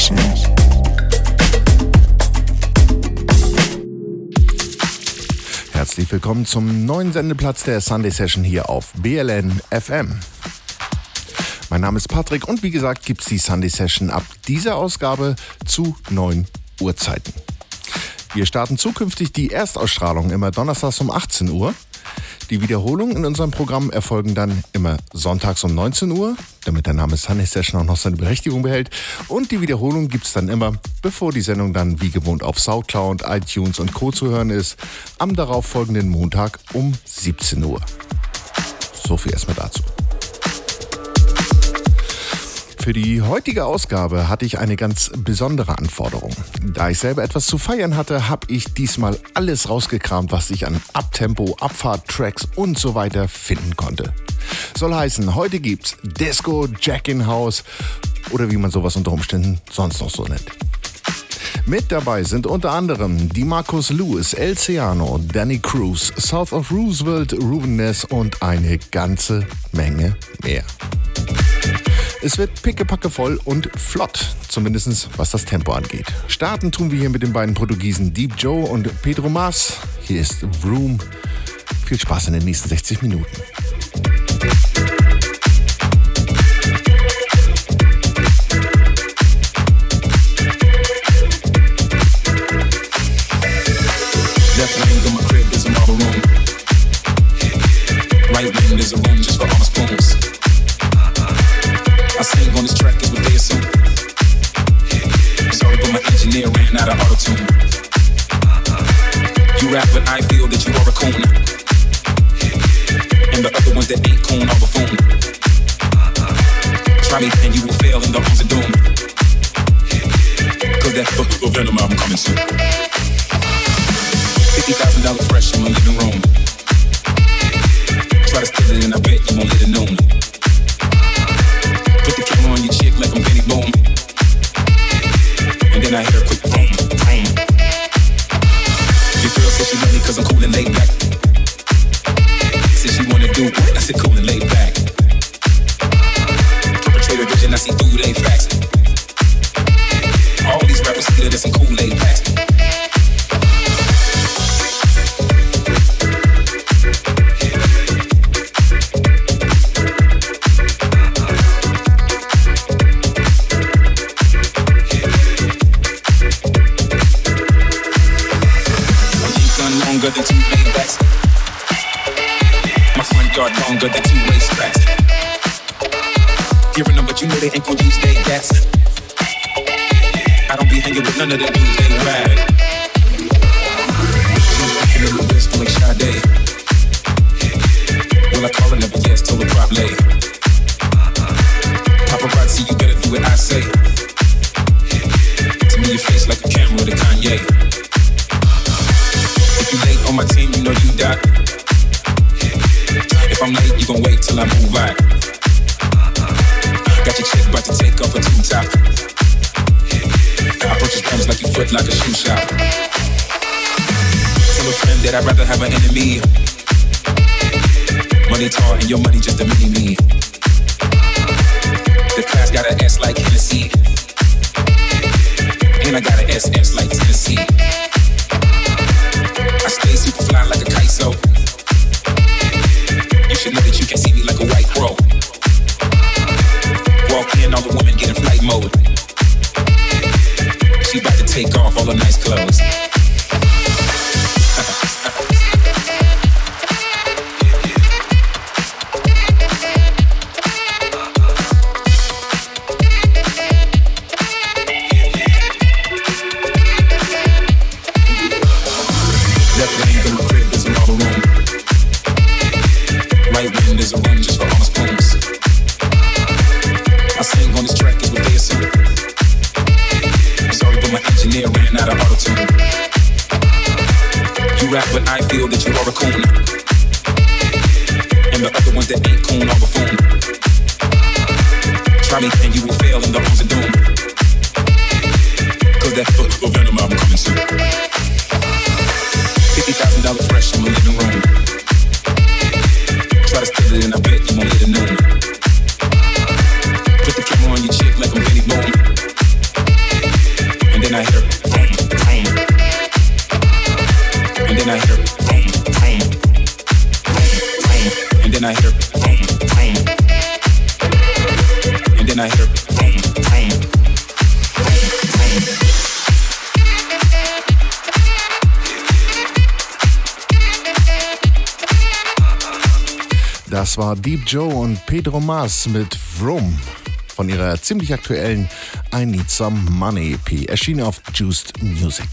Session. Herzlich willkommen zum neuen Sendeplatz der Sunday Session hier auf BLN FM. Mein Name ist Patrick und wie gesagt gibt es die Sunday Session ab dieser Ausgabe zu neun Uhrzeiten. Wir starten zukünftig die Erstausstrahlung immer donnerstags um 18 Uhr die Wiederholungen in unserem Programm erfolgen dann immer sonntags um 19 Uhr, damit der Name Sunday Session auch noch seine Berechtigung behält. Und die Wiederholung gibt es dann immer, bevor die Sendung dann wie gewohnt auf Soundcloud, iTunes und Co. zu hören ist, am darauffolgenden Montag um 17 Uhr. So viel erstmal dazu. Für die heutige Ausgabe hatte ich eine ganz besondere Anforderung. Da ich selber etwas zu feiern hatte, habe ich diesmal alles rausgekramt, was ich an Abtempo, Abfahrt, Tracks und so weiter finden konnte. Soll heißen, heute gibt's Disco, Jack in House oder wie man sowas unter Umständen sonst noch so nennt. Mit dabei sind unter anderem die Marcus Lewis, El Ciano, Danny Cruz, South of Roosevelt, Ruben Ness und eine ganze Menge mehr. Es wird pickepacke voll und flott, zumindest was das Tempo angeht. Starten tun wir hier mit den beiden Portugiesen Deep Joe und Pedro Mas. Hier ist Vroom. Viel Spaß in den nächsten 60 Minuten. Right wing, there's a room just for all my spoons. I sing on this track what they assume. Sorry, but my engineer ran out of auto tune. You rap, but I feel that you are a coon. And the other ones that ain't coon are buffoon. Try me and you will fail in the arms of doom. Cause that book of Venom album coming soon. $50,000 fresh in my living room. Try to steal it and I bet you won't let it known. They ain't gon' use they gats. I don't be hanging with none of them dudes, Deep Joe und Pedro Mas mit Vroom von ihrer ziemlich aktuellen I Need Some Money EP, erschienen auf Juiced Music.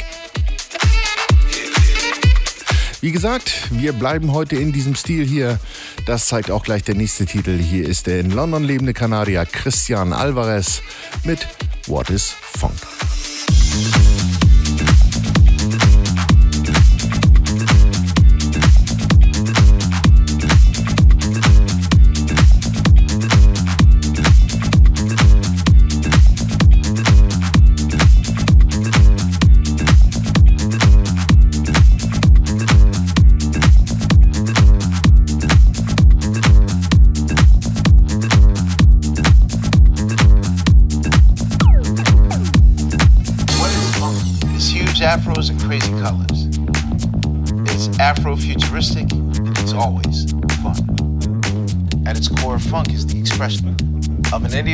Wie gesagt, wir bleiben heute in diesem Stil hier. Das zeigt auch gleich der nächste Titel. Hier ist der in London lebende Kanadier Christian Alvarez mit What is Funk.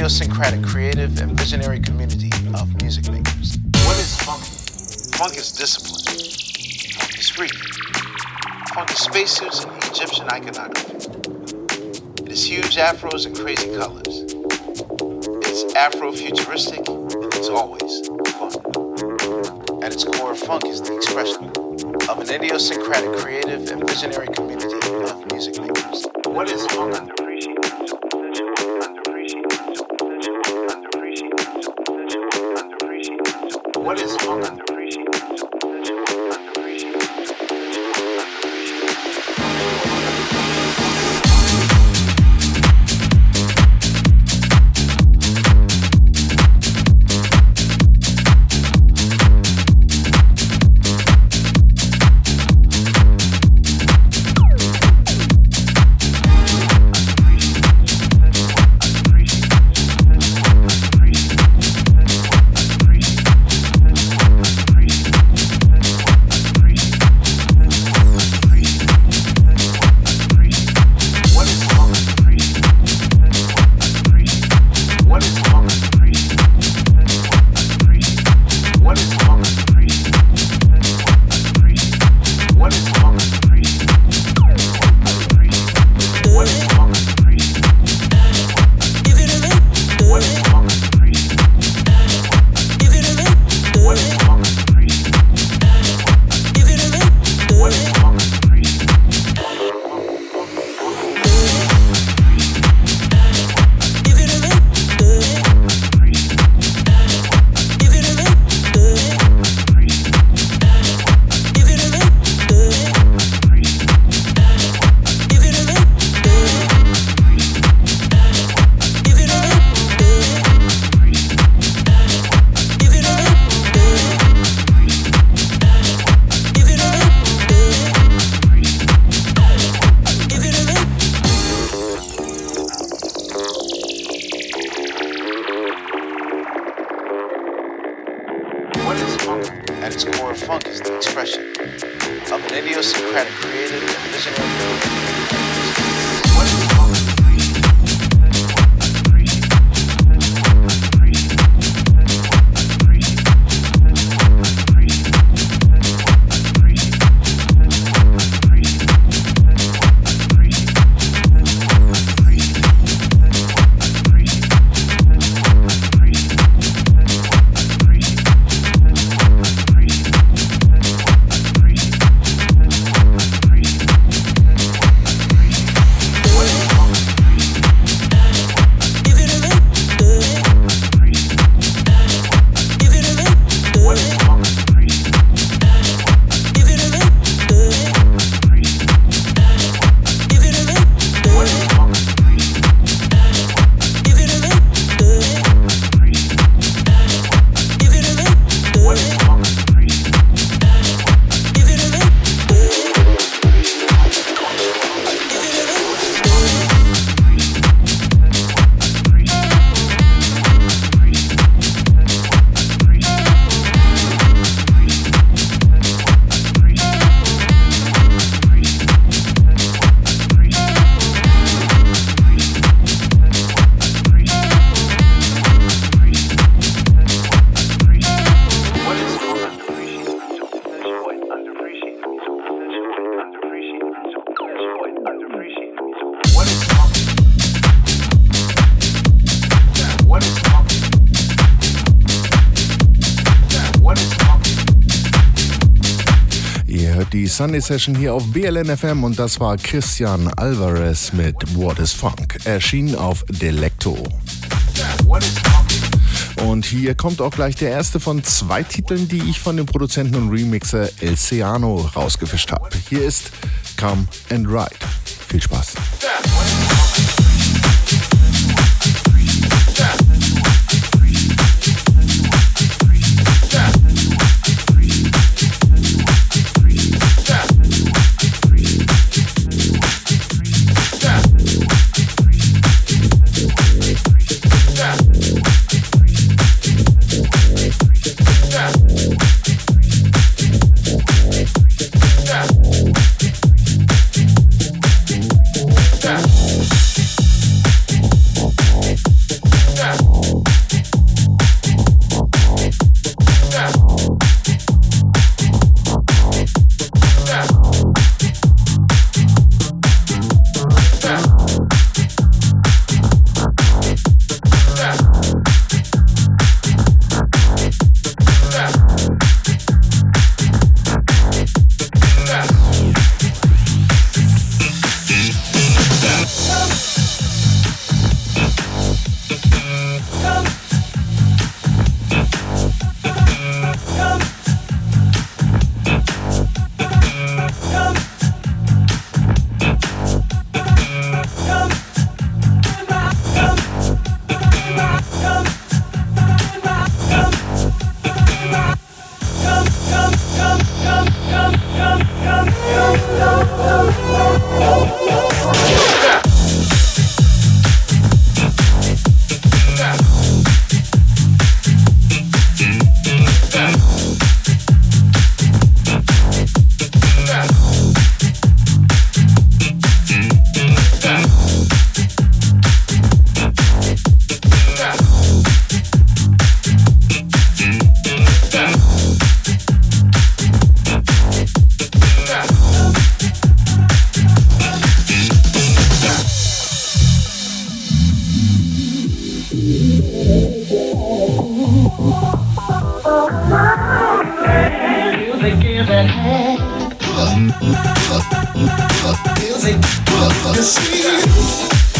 Idiosyncratic, creative, and visionary community of music makers. What is funk? Funk is discipline. Funk is free. Funk is spacesuits and Egyptian iconography. It is huge afros and crazy colors. It's Afro-futuristic, and it's always fun. At its core, funk is the expression of an idiosyncratic, creative, and visionary community of music makers. What is funk Sunday Session hier auf BLN FM und das war Christian Alvarez mit What is Funk, erschienen auf Delecto. Und hier kommt auch gleich der erste von zwei Titeln, die ich von dem Produzenten und Remixer El Ciano rausgefischt habe. Hier ist Come and Ride. forgiving hand. Is it? You see?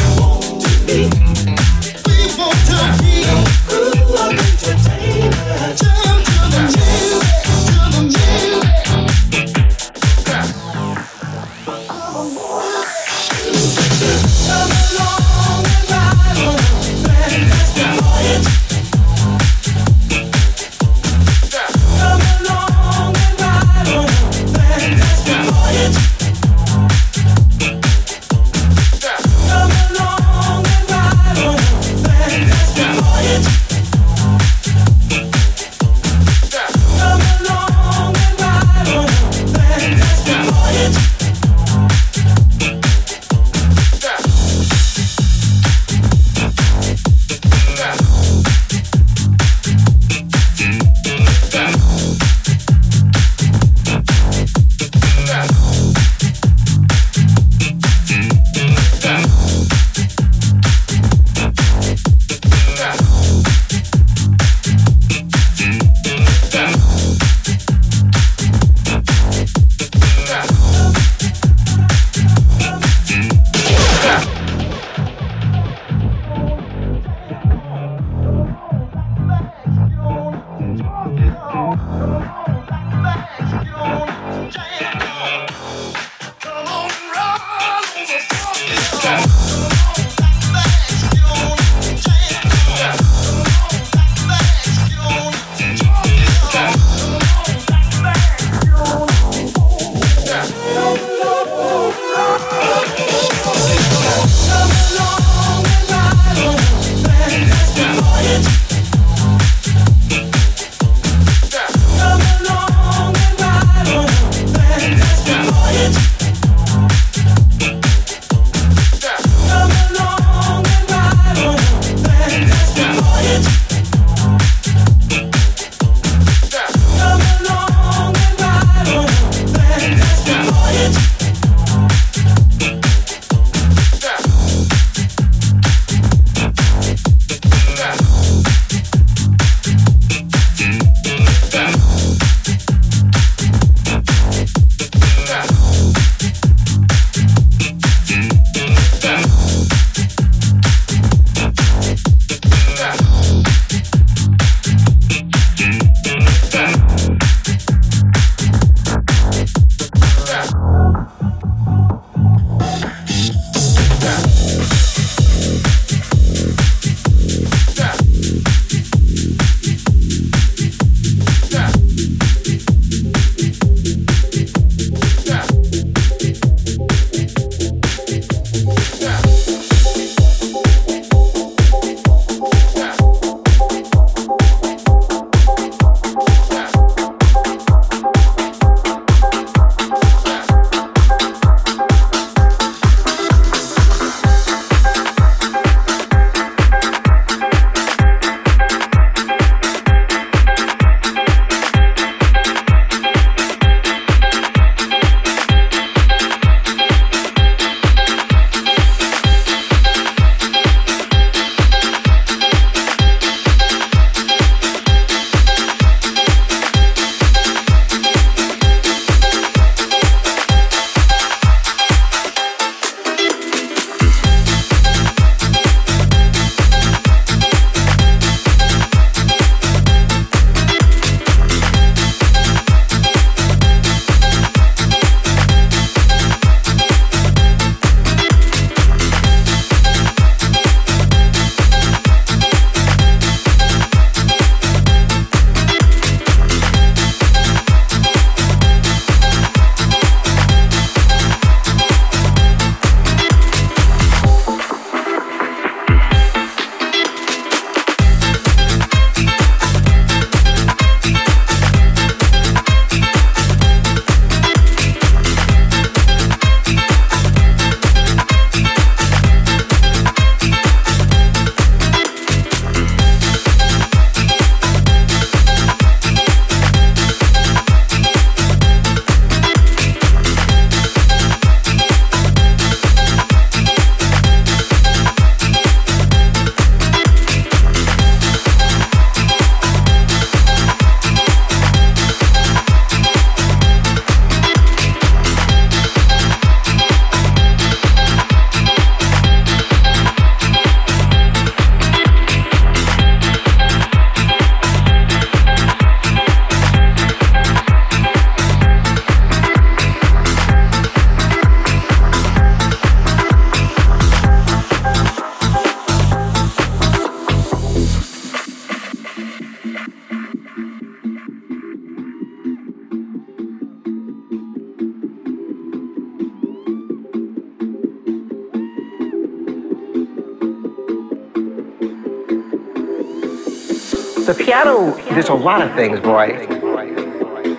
The piano, there's a lot of things, boy.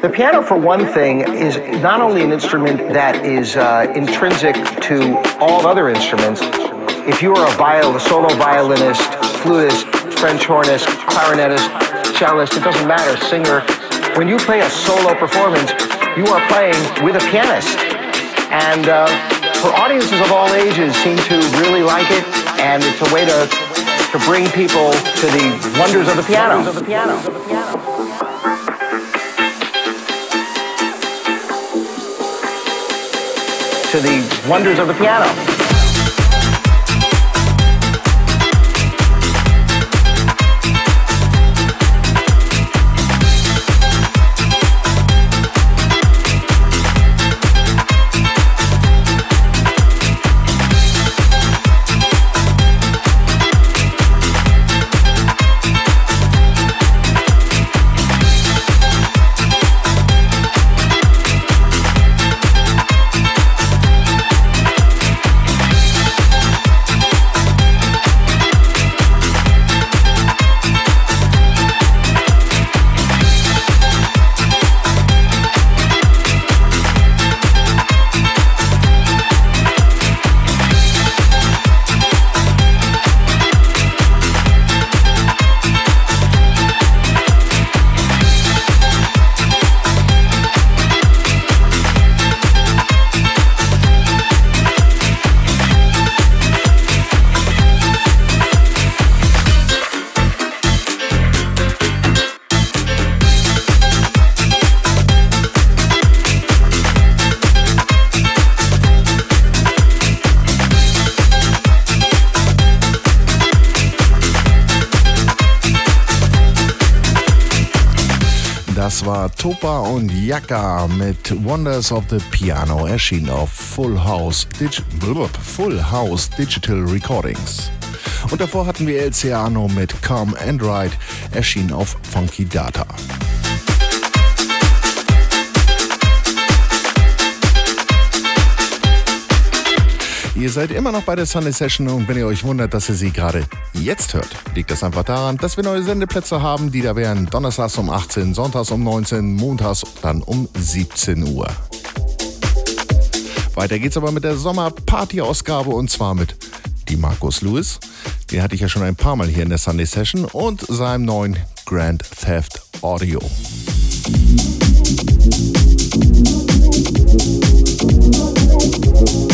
The piano, for one thing, is not only an instrument that is uh, intrinsic to all other instruments. If you are a viol, solo violinist, flutist, French hornist, clarinetist, cellist, it doesn't matter, singer. When you play a solo performance, you are playing with a pianist. And uh, for audiences of all ages seem to really like it, and it's a way to, to bring people to the wonders of the piano. Of the piano. Of the piano. To the wonders of the piano. Topa und Yaka mit Wonders of the Piano erschien auf Full House, Digi Full House Digital Recordings. Und davor hatten wir El Ciano mit Come and Ride, erschien auf Funky Data. Ihr seid immer noch bei der Sunday Session und wenn ihr euch wundert, dass ihr sie gerade jetzt hört, liegt das einfach daran, dass wir neue Sendeplätze haben, die da wären Donnerstags um 18, Sonntags um 19, Montags dann um 17 Uhr. Weiter geht's aber mit der Sommerparty-Ausgabe und zwar mit die Markus Lewis. Den hatte ich ja schon ein paar Mal hier in der Sunday Session und seinem neuen Grand Theft Audio. Musik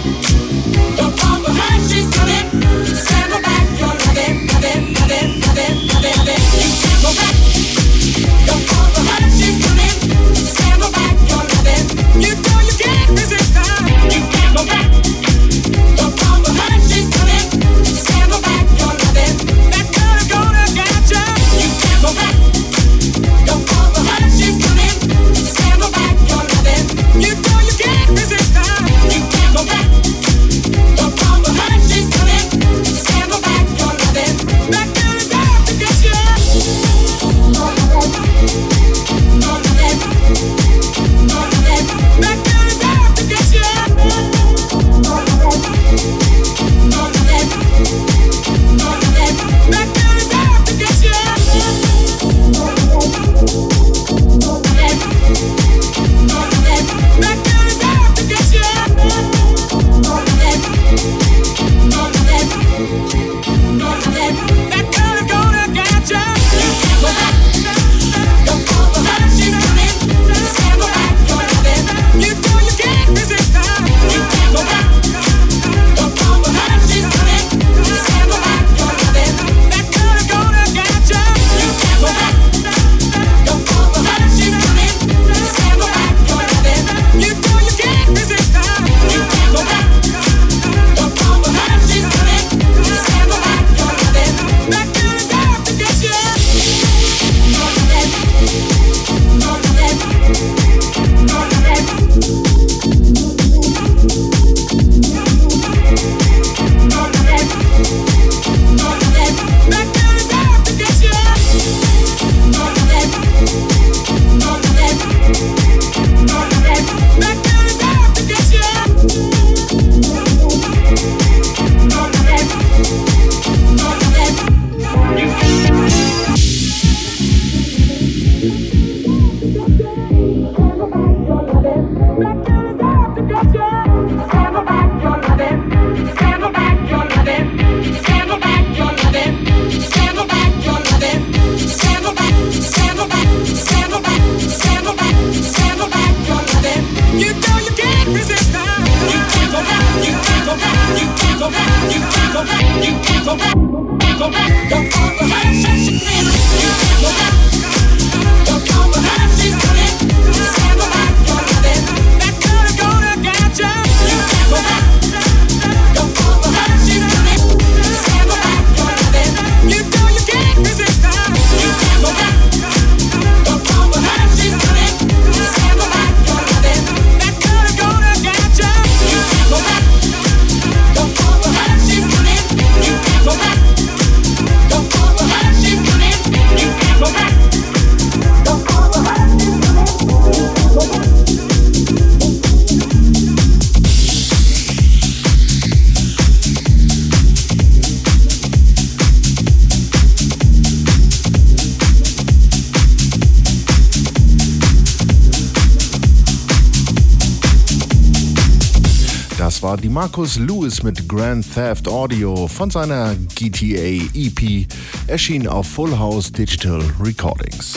die Marcus Lewis mit Grand Theft Audio von seiner GTA EP, erschien auf Full House Digital Recordings.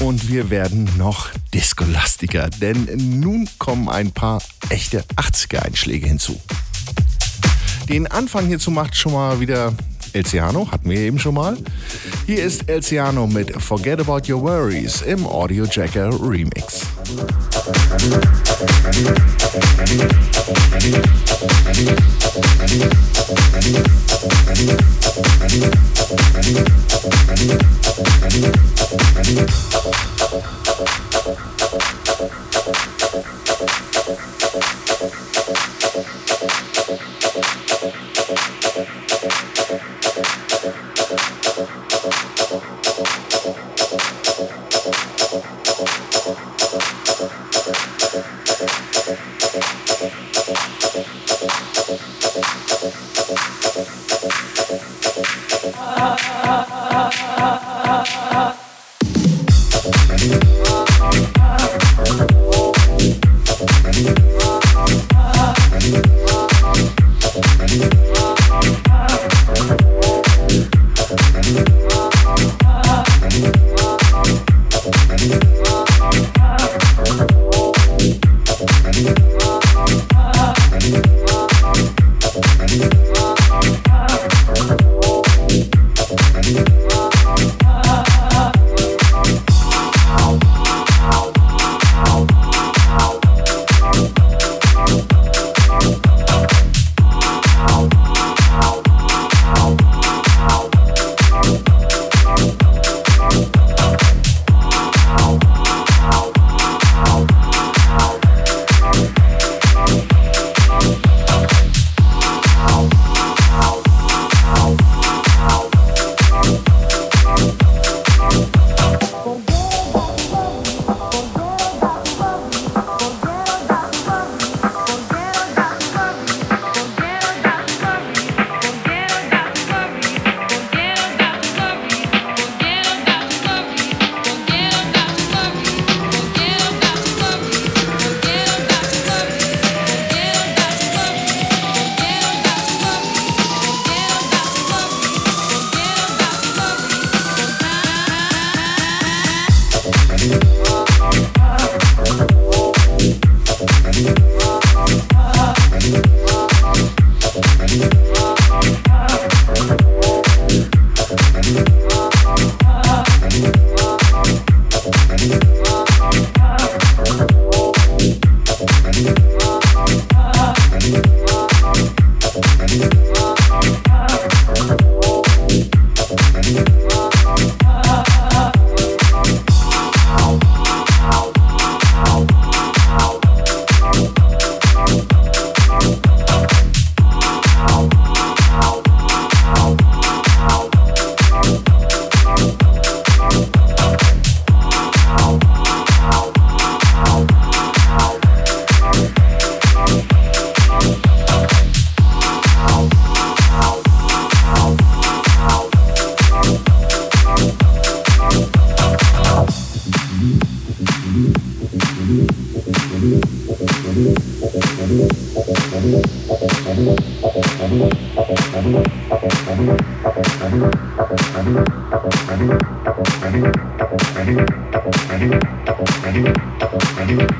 Und wir werden noch diskolastiger, denn nun kommen ein paar echte 80er-Einschläge hinzu. Den Anfang hierzu macht schon mal wieder El Ciano, hatten wir eben schon mal. Hier ist El Ciano mit Forget About Your Worries im Audio Jacker Remix.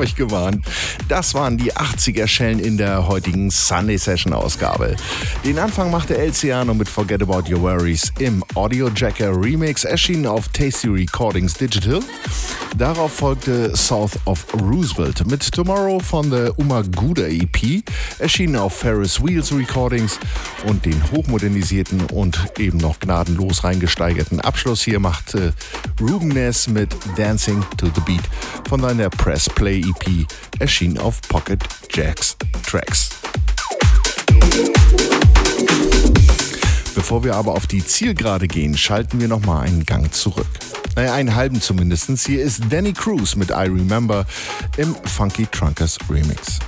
habe euch gewarnt. Das waren die 80er Schellen in der heutigen Sunday Session Ausgabe. Den Anfang machte El Ciano mit Forget About Your Worries im Audio Jacker Remix, erschienen auf Tasty Recordings Digital. Darauf folgte South of Roosevelt mit Tomorrow von der Umaguda EP, erschienen auf Ferris Wheels Recordings und den hochmodernisierten und eben noch gnadenlos reingesteigerten Abschluss hier machte Ruben Ness mit Dancing to the Beat von seiner Press Play EP, erschienen auf Pocket Jacks Tracks. Bevor wir aber auf die Zielgerade gehen, schalten wir nochmal einen Gang zurück. Naja, einen halben zumindest. Hier ist Danny Cruz mit I Remember im Funky Trunkers Remix.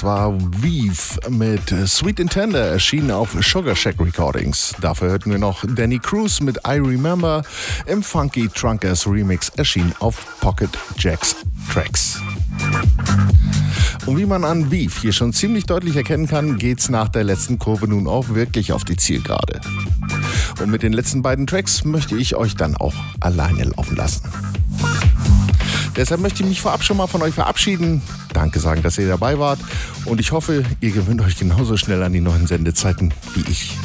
Das war Weave mit Sweet Intender, erschienen auf Sugar Shack Recordings. Dafür hörten wir noch Danny Cruz mit I Remember im Funky Trunkers Remix, erschienen auf Pocket Jacks Tracks. Und wie man an Weave hier schon ziemlich deutlich erkennen kann, geht's nach der letzten Kurve nun auch wirklich auf die Zielgerade. Und mit den letzten beiden Tracks möchte ich euch dann auch alleine laufen lassen. Deshalb möchte ich mich vorab schon mal von euch verabschieden. Danke sagen, dass ihr dabei wart. Und ich hoffe, ihr gewöhnt euch genauso schnell an die neuen Sendezeiten wie ich.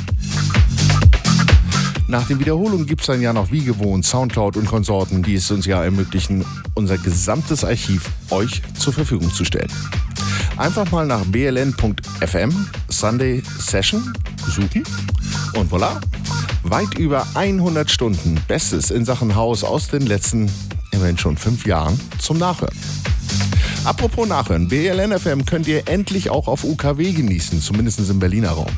Nach den Wiederholungen gibt es dann ja noch wie gewohnt Soundcloud und Konsorten, die es uns ja ermöglichen, unser gesamtes Archiv euch zur Verfügung zu stellen. Einfach mal nach bln.fm Sunday Session suchen und voilà, weit über 100 Stunden Bestes in Sachen Haus aus den letzten immerhin schon fünf Jahren zum Nachhören. Apropos Nachhören, BLNFM könnt ihr endlich auch auf UKW genießen, zumindest im Berliner Raum.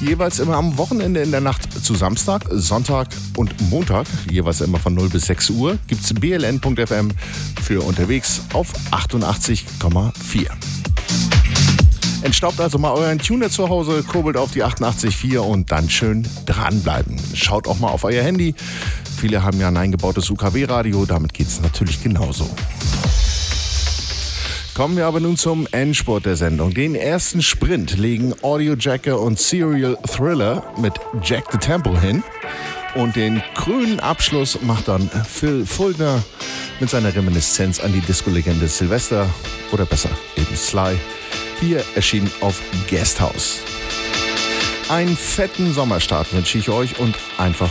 Jeweils immer am Wochenende in der Nacht zu Samstag, Sonntag und Montag, jeweils immer von 0 bis 6 Uhr, gibt es bln.fm für unterwegs auf 88,4. Entstaubt also mal euren Tuner zu Hause, kurbelt auf die 88.4 und dann schön dranbleiben. Schaut auch mal auf euer Handy. Viele haben ja ein eingebautes UKW-Radio, damit geht es natürlich genauso. Kommen wir aber nun zum Endsport der Sendung. Den ersten Sprint legen Audio Jacker und Serial Thriller mit Jack the Temple hin. Und den grünen Abschluss macht dann Phil Fuldner mit seiner Reminiszenz an die Disco-Legende Sylvester oder besser eben Sly. Hier erschien auf Guesthouse. Einen fetten Sommerstart wünsche ich euch und einfach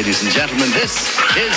Ladies and gentlemen, this is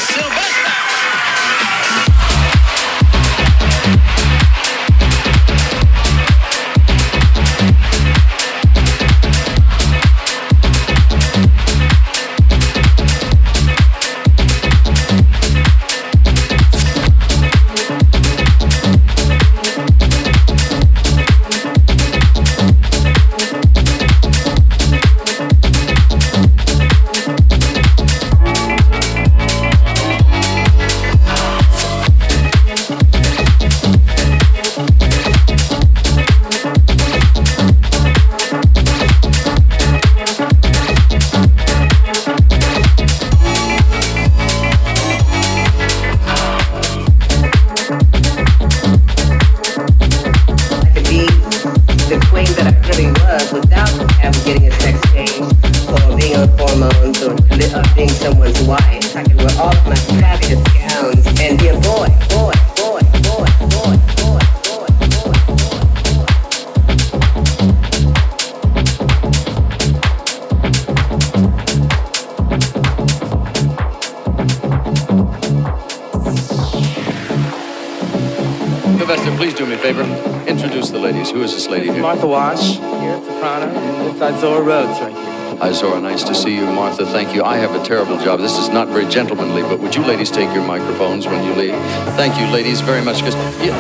Izora, nice to see you. Martha, thank you. I have a terrible job. This is not very gentlemanly, but would you ladies take your microphones when you leave? Thank you, ladies, very much. Because yeah,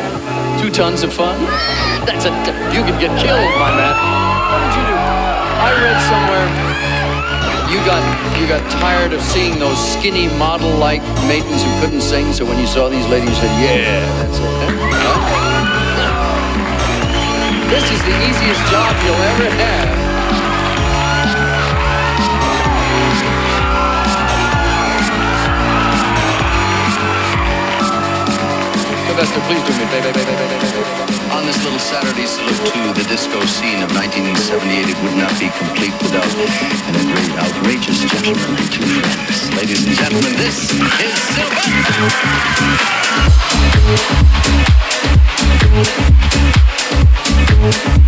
two tons of fun. That's a you could get killed by that. What did you do? I read somewhere you got you got tired of seeing those skinny model-like maidens who couldn't sing. So when you saw these ladies, you said, "Yeah, that's it." Huh? This is the easiest job you'll ever have. Sylvester, please do me, baby, baby, baby, baby. On this little Saturday salute to the disco scene of 1978, it would not be complete without an outrageous gentleman and two friends. Ladies and gentlemen, this is Sylvester. And